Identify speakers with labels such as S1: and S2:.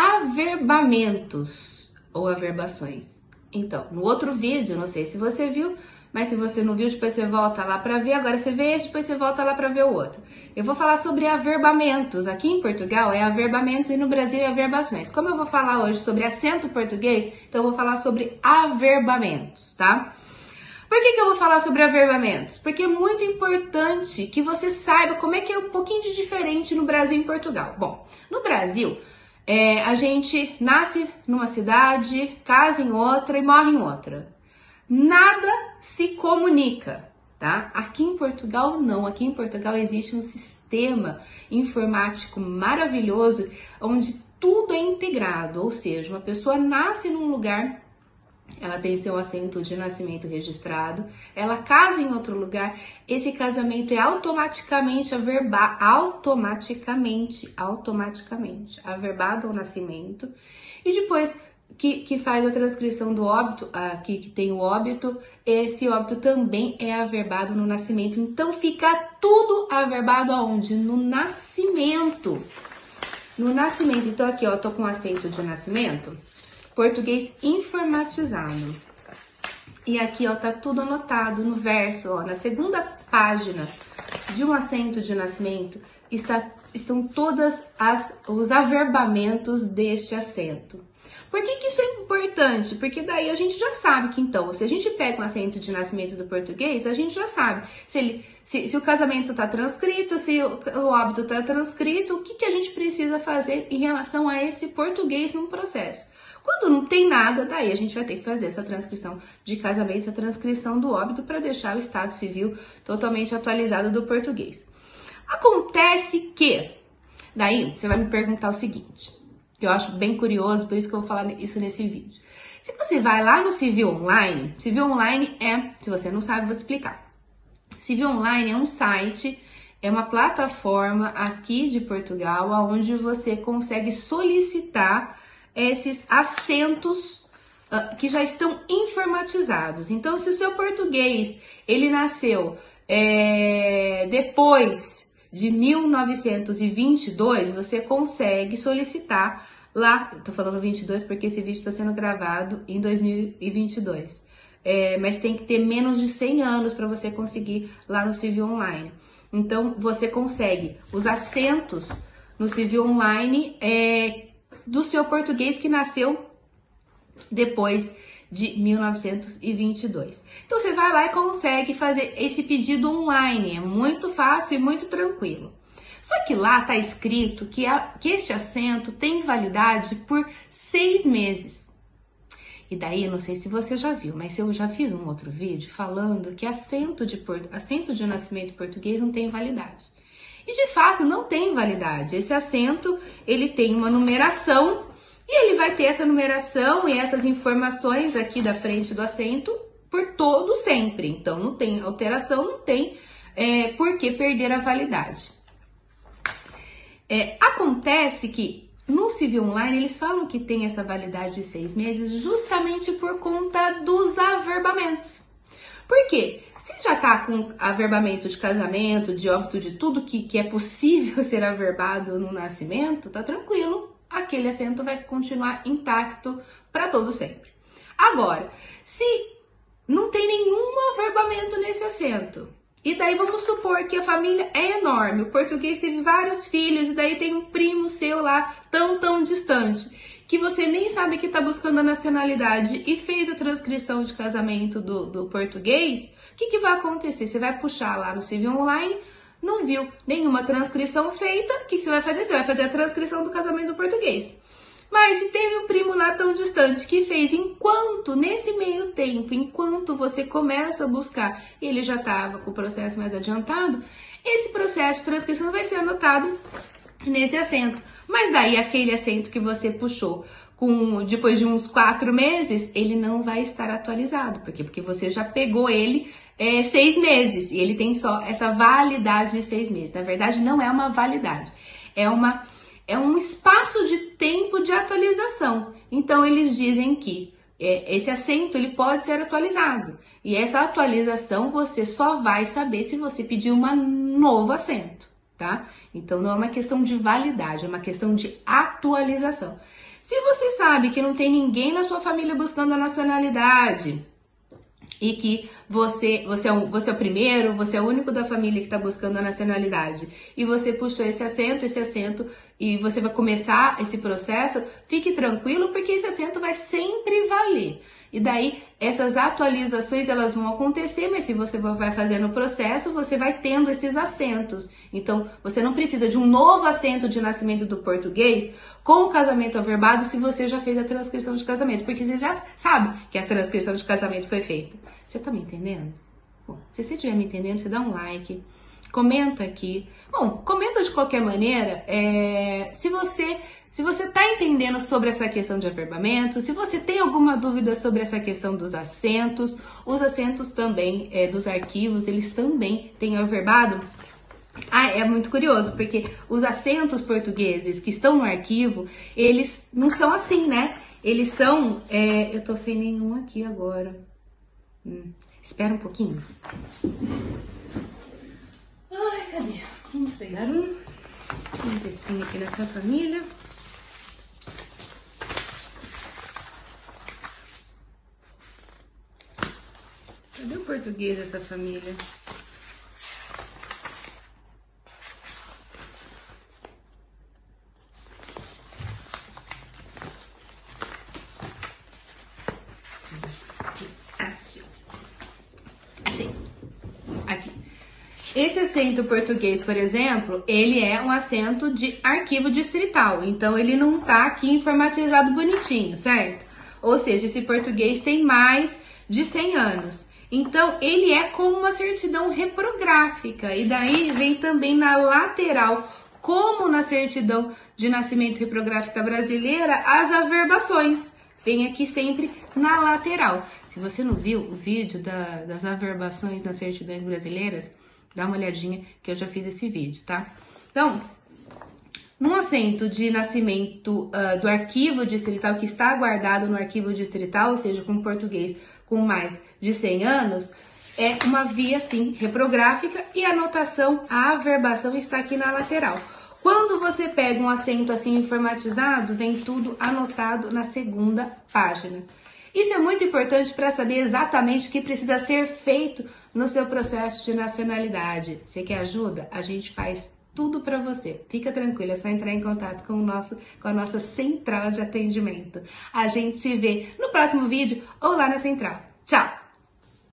S1: averbamentos ou averbações. Então, no outro vídeo, não sei se você viu, mas se você não viu, depois você volta lá para ver. Agora você vê, depois você volta lá para ver o outro. Eu vou falar sobre averbamentos. Aqui em Portugal é averbamentos e no Brasil é averbações. Como eu vou falar hoje sobre acento português, então eu vou falar sobre averbamentos, tá? Por que, que eu vou falar sobre averbamentos? Porque é muito importante que você saiba como é que é um pouquinho de diferente no Brasil e em Portugal. Bom, no Brasil, é, a gente nasce numa cidade, casa em outra e morre em outra. Nada se comunica, tá? Aqui em Portugal não, aqui em Portugal existe um sistema informático maravilhoso onde tudo é integrado, ou seja, uma pessoa nasce num lugar, ela tem seu assento de nascimento registrado, ela casa em outro lugar, esse casamento é automaticamente averbado, automaticamente, automaticamente averbado ao nascimento, e depois que, que faz a transcrição do óbito, aqui que tem o óbito, esse óbito também é averbado no nascimento. Então fica tudo averbado aonde? No nascimento. No nascimento. Então aqui, ó, tô com acento de nascimento, português informatizado. E aqui, ó, tá tudo anotado no verso, ó, na segunda página de um acento de nascimento está, estão todas as, os averbamentos deste acento. Por que, que isso é importante? Porque daí a gente já sabe que então, se a gente pega um acento de nascimento do português, a gente já sabe se, ele, se, se o casamento está transcrito, se o, o óbito está transcrito, o que, que a gente precisa fazer em relação a esse português num processo. Quando não tem nada, daí a gente vai ter que fazer essa transcrição de casamento, essa transcrição do óbito para deixar o estado civil totalmente atualizado do português. Acontece que, daí você vai me perguntar o seguinte: que eu acho bem curioso, por isso que eu vou falar isso nesse vídeo. Se você vai lá no Civil Online, Civil Online é, se você não sabe, vou te explicar. Civil Online é um site, é uma plataforma aqui de Portugal, onde você consegue solicitar esses assentos uh, que já estão informatizados. Então, se o seu português ele nasceu é, depois de 1922, você consegue solicitar lá, tô falando 22 porque esse vídeo está sendo gravado em 2022. É, mas tem que ter menos de 100 anos para você conseguir lá no Civil Online. Então, você consegue os acentos no Civil Online é, do seu português que nasceu depois de 1922. Então você vai lá e consegue fazer esse pedido online, é muito fácil e muito tranquilo. Só que lá está escrito que, a, que este assento tem validade por seis meses. E daí, não sei se você já viu, mas eu já fiz um outro vídeo falando que assento de, assento de nascimento português não tem validade. Fato não tem validade. Esse assento, ele tem uma numeração e ele vai ter essa numeração e essas informações aqui da frente do assento por todo sempre. Então, não tem alteração, não tem é, por que perder a validade. É, acontece que no Civil Online eles falam que tem essa validade de seis meses justamente por conta dos averbamentos. Por quê? Se já tá com averbamento de casamento, de óbito, de tudo que, que é possível ser averbado no nascimento, tá tranquilo aquele assento vai continuar intacto para todo sempre. Agora, se não tem nenhum averbamento nesse assento, e daí vamos supor que a família é enorme, o português teve vários filhos, e daí tem um primo seu lá tão, tão distante, que você nem sabe que está buscando a nacionalidade e fez a transcrição de casamento do, do português, o que, que vai acontecer? Você vai puxar lá no Civil Online, não viu nenhuma transcrição feita, o que você vai fazer? Você vai fazer a transcrição do casamento do português. Mas se teve um primo lá tão distante que fez enquanto, nesse meio tempo, enquanto você começa a buscar, ele já estava com o processo mais adiantado, esse processo de transcrição vai ser anotado nesse assento. Mas daí aquele assento que você puxou com depois de uns quatro meses, ele não vai estar atualizado. Por quê? Porque você já pegou ele é, seis meses e ele tem só essa validade de seis meses. Na verdade, não é uma validade, é uma é um espaço de tempo de atualização. Então eles dizem que é, esse assento ele pode ser atualizado e essa atualização você só vai saber se você pedir um novo assento, tá? Então não é uma questão de validade, é uma questão de atualização. Se você sabe que não tem ninguém na sua família buscando a nacionalidade e que você, você, é, um, você é o primeiro, você é o único da família que está buscando a nacionalidade e você puxou esse assento, esse assento e você vai começar esse processo, fique tranquilo porque esse assento vai sempre valer. E daí essas atualizações elas vão acontecer, mas se você vai fazendo o processo, você vai tendo esses acentos. Então, você não precisa de um novo assento de nascimento do português com o casamento averbado se você já fez a transcrição de casamento, porque você já sabe que a transcrição de casamento foi feita. Você tá me entendendo? Bom, se você estiver me entendendo, você dá um like, comenta aqui. Bom, comenta de qualquer maneira. É, se você se você está entendendo sobre essa questão de averbamento, se você tem alguma dúvida sobre essa questão dos acentos, os acentos também é, dos arquivos, eles também têm averbado. Ah, é muito curioso, porque os acentos portugueses que estão no arquivo, eles não são assim, né? Eles são. É, eu tô sem nenhum aqui agora. Hum, espera um pouquinho. Ai, cadê? Vamos pegar um. Um textinho aqui nessa família. Cadê o português dessa família? Assim. Assim. Esse acento português, por exemplo, ele é um acento de arquivo distrital. Então, ele não tá aqui informatizado bonitinho, certo? Ou seja, esse português tem mais de 100 anos. Então, ele é como uma certidão reprográfica, e daí vem também na lateral, como na certidão de nascimento reprográfica brasileira, as averbações. Vem aqui sempre na lateral. Se você não viu o vídeo da, das averbações nas certidões brasileiras, dá uma olhadinha que eu já fiz esse vídeo, tá? Então, num assento de nascimento uh, do arquivo distrital que está guardado no arquivo distrital, ou seja, com português com mais de 100 anos, é uma via, sim, reprográfica e a anotação, a averbação está aqui na lateral. Quando você pega um assento assim informatizado, vem tudo anotado na segunda página. Isso é muito importante para saber exatamente o que precisa ser feito no seu processo de nacionalidade. Você quer ajuda? A gente faz tudo para você. Fica tranquilo, é só entrar em contato com o nosso com a nossa central de atendimento. A gente se vê no próximo vídeo ou lá na central. Tchau.